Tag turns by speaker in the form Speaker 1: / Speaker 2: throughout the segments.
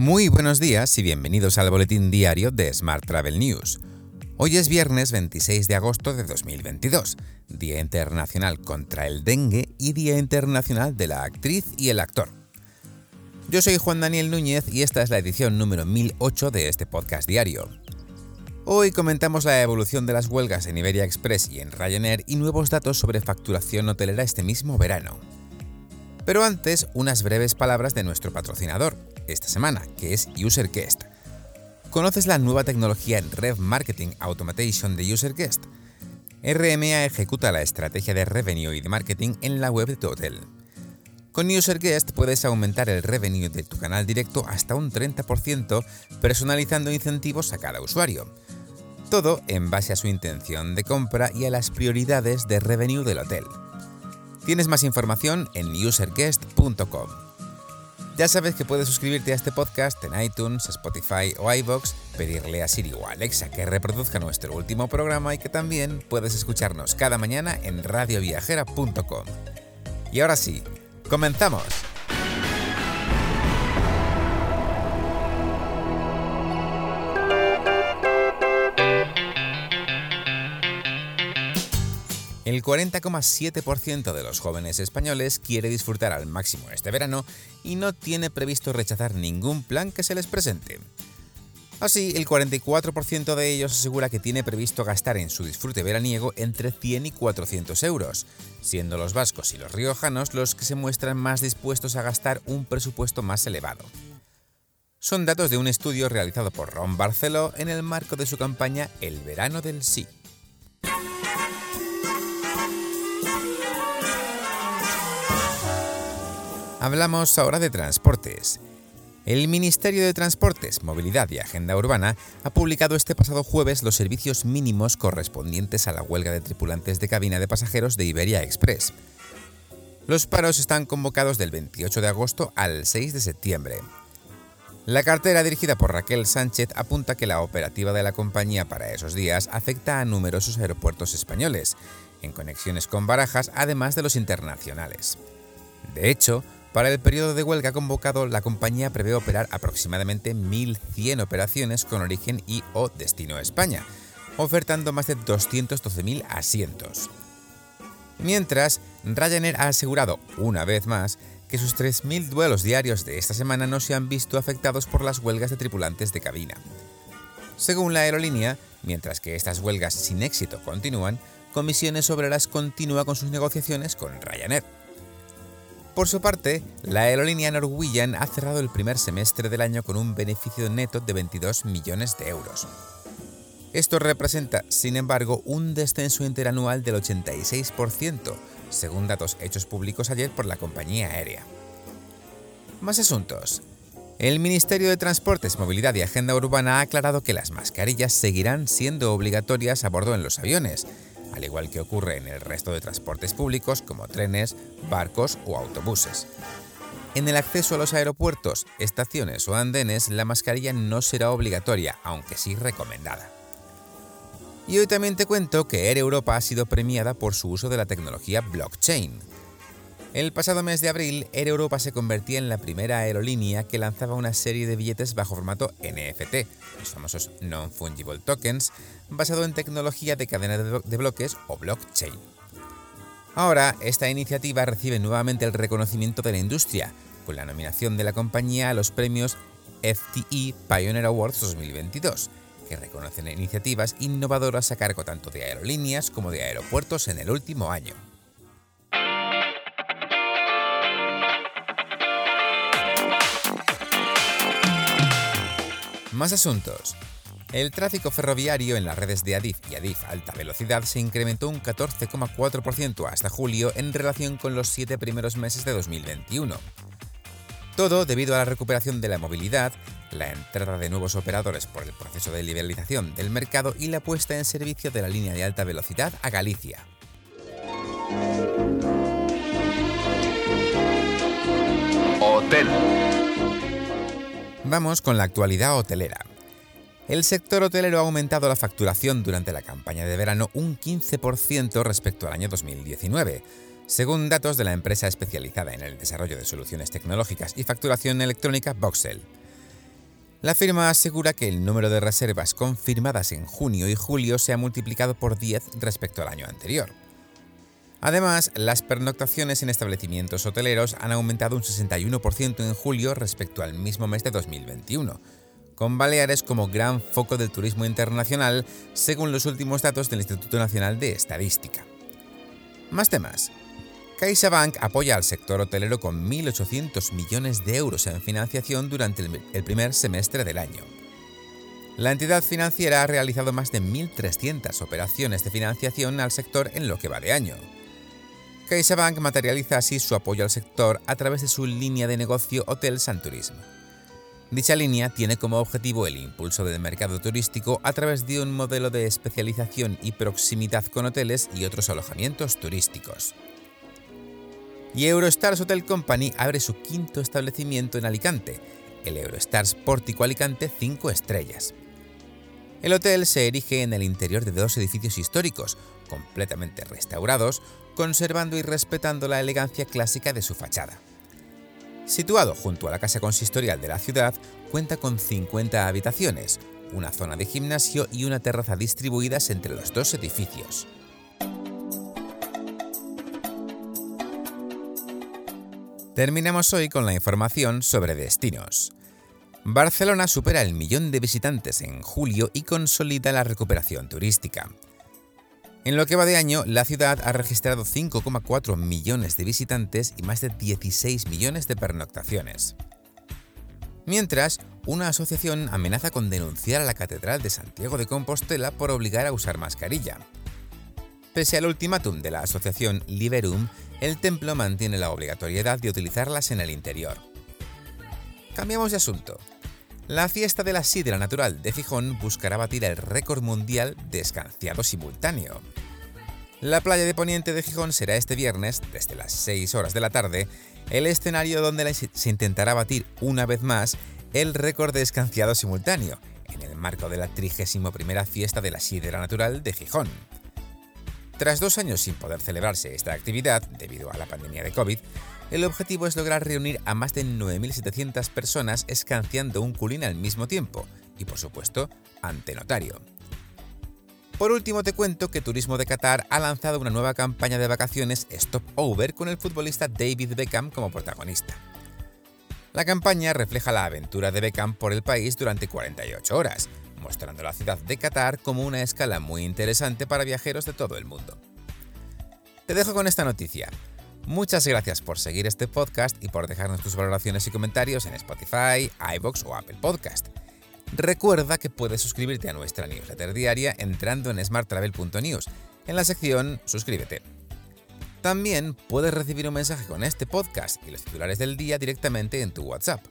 Speaker 1: Muy buenos días y bienvenidos al boletín diario de Smart Travel News. Hoy es viernes 26 de agosto de 2022, Día Internacional contra el Dengue y Día Internacional de la Actriz y el Actor. Yo soy Juan Daniel Núñez y esta es la edición número 1008 de este podcast diario. Hoy comentamos la evolución de las huelgas en Iberia Express y en Ryanair y nuevos datos sobre facturación hotelera este mismo verano. Pero antes, unas breves palabras de nuestro patrocinador, esta semana, que es UserGuest. ¿Conoces la nueva tecnología en Rev Marketing Automation de UserGuest? RMA ejecuta la estrategia de revenue y de marketing en la web de tu hotel. Con UserGuest puedes aumentar el revenue de tu canal directo hasta un 30% personalizando incentivos a cada usuario. Todo en base a su intención de compra y a las prioridades de revenue del hotel. Tienes más información en userguest.com. Ya sabes que puedes suscribirte a este podcast en iTunes, Spotify o iVoox, pedirle a Siri o Alexa que reproduzca nuestro último programa y que también puedes escucharnos cada mañana en radioviajera.com. Y ahora sí, comenzamos. El 40,7% de los jóvenes españoles quiere disfrutar al máximo este verano y no tiene previsto rechazar ningún plan que se les presente. Así, el 44% de ellos asegura que tiene previsto gastar en su disfrute veraniego entre 100 y 400 euros, siendo los vascos y los riojanos los que se muestran más dispuestos a gastar un presupuesto más elevado. Son datos de un estudio realizado por Ron Barceló en el marco de su campaña El verano del sí. Hablamos ahora de transportes. El Ministerio de Transportes, Movilidad y Agenda Urbana ha publicado este pasado jueves los servicios mínimos correspondientes a la huelga de tripulantes de cabina de pasajeros de Iberia Express. Los paros están convocados del 28 de agosto al 6 de septiembre. La cartera dirigida por Raquel Sánchez apunta que la operativa de la compañía para esos días afecta a numerosos aeropuertos españoles, en conexiones con barajas, además de los internacionales. De hecho, para el periodo de huelga convocado, la compañía prevé operar aproximadamente 1.100 operaciones con origen y o destino a España, ofertando más de 212.000 asientos. Mientras, Ryanair ha asegurado, una vez más, que sus 3.000 vuelos diarios de esta semana no se han visto afectados por las huelgas de tripulantes de cabina. Según la aerolínea, mientras que estas huelgas sin éxito continúan, Comisiones Obreras continúa con sus negociaciones con Ryanair. Por su parte, la aerolínea Norwegian ha cerrado el primer semestre del año con un beneficio neto de 22 millones de euros. Esto representa, sin embargo, un descenso interanual del 86%, según datos hechos públicos ayer por la compañía aérea. Más asuntos. El Ministerio de Transportes, Movilidad y Agenda Urbana ha aclarado que las mascarillas seguirán siendo obligatorias a bordo en los aviones, al igual que ocurre en el resto de transportes públicos como trenes, barcos o autobuses. En el acceso a los aeropuertos, estaciones o andenes, la mascarilla no será obligatoria, aunque sí recomendada. Y hoy también te cuento que Air Europa ha sido premiada por su uso de la tecnología blockchain, el pasado mes de abril, Air Europa se convertía en la primera aerolínea que lanzaba una serie de billetes bajo formato NFT, los famosos Non-Fungible Tokens, basado en tecnología de cadena de bloques o blockchain. Ahora, esta iniciativa recibe nuevamente el reconocimiento de la industria, con la nominación de la compañía a los premios FTE Pioneer Awards 2022, que reconocen iniciativas innovadoras a cargo tanto de aerolíneas como de aeropuertos en el último año. Más asuntos. El tráfico ferroviario en las redes de Adif y Adif Alta Velocidad se incrementó un 14,4% hasta julio en relación con los siete primeros meses de 2021. Todo debido a la recuperación de la movilidad, la entrada de nuevos operadores por el proceso de liberalización del mercado y la puesta en servicio de la línea de alta velocidad a Galicia. Hotel. Vamos con la actualidad hotelera. El sector hotelero ha aumentado la facturación durante la campaña de verano un 15% respecto al año 2019, según datos de la empresa especializada en el desarrollo de soluciones tecnológicas y facturación electrónica Voxel. La firma asegura que el número de reservas confirmadas en junio y julio se ha multiplicado por 10 respecto al año anterior. Además, las pernoctaciones en establecimientos hoteleros han aumentado un 61% en julio respecto al mismo mes de 2021, con Baleares como gran foco del turismo internacional, según los últimos datos del Instituto Nacional de Estadística. Más temas. CaixaBank apoya al sector hotelero con 1.800 millones de euros en financiación durante el primer semestre del año. La entidad financiera ha realizado más de 1.300 operaciones de financiación al sector en lo que va de año. CaixaBank materializa así su apoyo al sector a través de su línea de negocio Hotel San Turismo. Dicha línea tiene como objetivo el impulso del mercado turístico a través de un modelo de especialización y proximidad con hoteles y otros alojamientos turísticos y Eurostars Hotel Company abre su quinto establecimiento en Alicante, el Eurostars Pórtico Alicante 5 estrellas. El hotel se erige en el interior de dos edificios históricos, completamente restaurados, conservando y respetando la elegancia clásica de su fachada. Situado junto a la casa consistorial de la ciudad, cuenta con 50 habitaciones, una zona de gimnasio y una terraza distribuidas entre los dos edificios. Terminamos hoy con la información sobre destinos. Barcelona supera el millón de visitantes en julio y consolida la recuperación turística. En lo que va de año, la ciudad ha registrado 5,4 millones de visitantes y más de 16 millones de pernoctaciones. Mientras, una asociación amenaza con denunciar a la Catedral de Santiago de Compostela por obligar a usar mascarilla. Pese al ultimátum de la asociación Liberum, el templo mantiene la obligatoriedad de utilizarlas en el interior. Cambiamos de asunto. La fiesta de la sidra natural de Fijón buscará batir el récord mundial de escanciado simultáneo. La playa de Poniente de Gijón será este viernes, desde las 6 horas de la tarde, el escenario donde se intentará batir una vez más el récord de escanciado simultáneo, en el marco de la 31 fiesta de la sidra natural de Gijón. Tras dos años sin poder celebrarse esta actividad, debido a la pandemia de COVID, el objetivo es lograr reunir a más de 9.700 personas escanciando un culín al mismo tiempo, y por supuesto, ante notario. Por último te cuento que Turismo de Qatar ha lanzado una nueva campaña de vacaciones Stop Over con el futbolista David Beckham como protagonista. La campaña refleja la aventura de Beckham por el país durante 48 horas, mostrando la ciudad de Qatar como una escala muy interesante para viajeros de todo el mundo. Te dejo con esta noticia. Muchas gracias por seguir este podcast y por dejarnos tus valoraciones y comentarios en Spotify, iBox o Apple Podcast. Recuerda que puedes suscribirte a nuestra newsletter diaria entrando en smarttravel.news, en la sección Suscríbete. También puedes recibir un mensaje con este podcast y los titulares del día directamente en tu WhatsApp.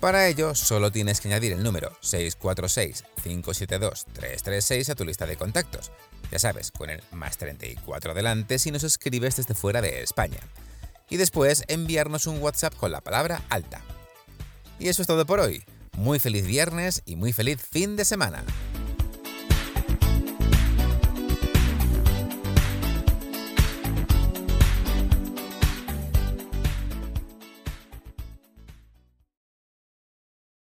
Speaker 1: Para ello, solo tienes que añadir el número 646-572-336 a tu lista de contactos. Ya sabes, con el más 34 adelante si nos escribes desde fuera de España. Y después enviarnos un WhatsApp con la palabra alta. Y eso es todo por hoy. Muy feliz viernes y muy feliz fin de semana.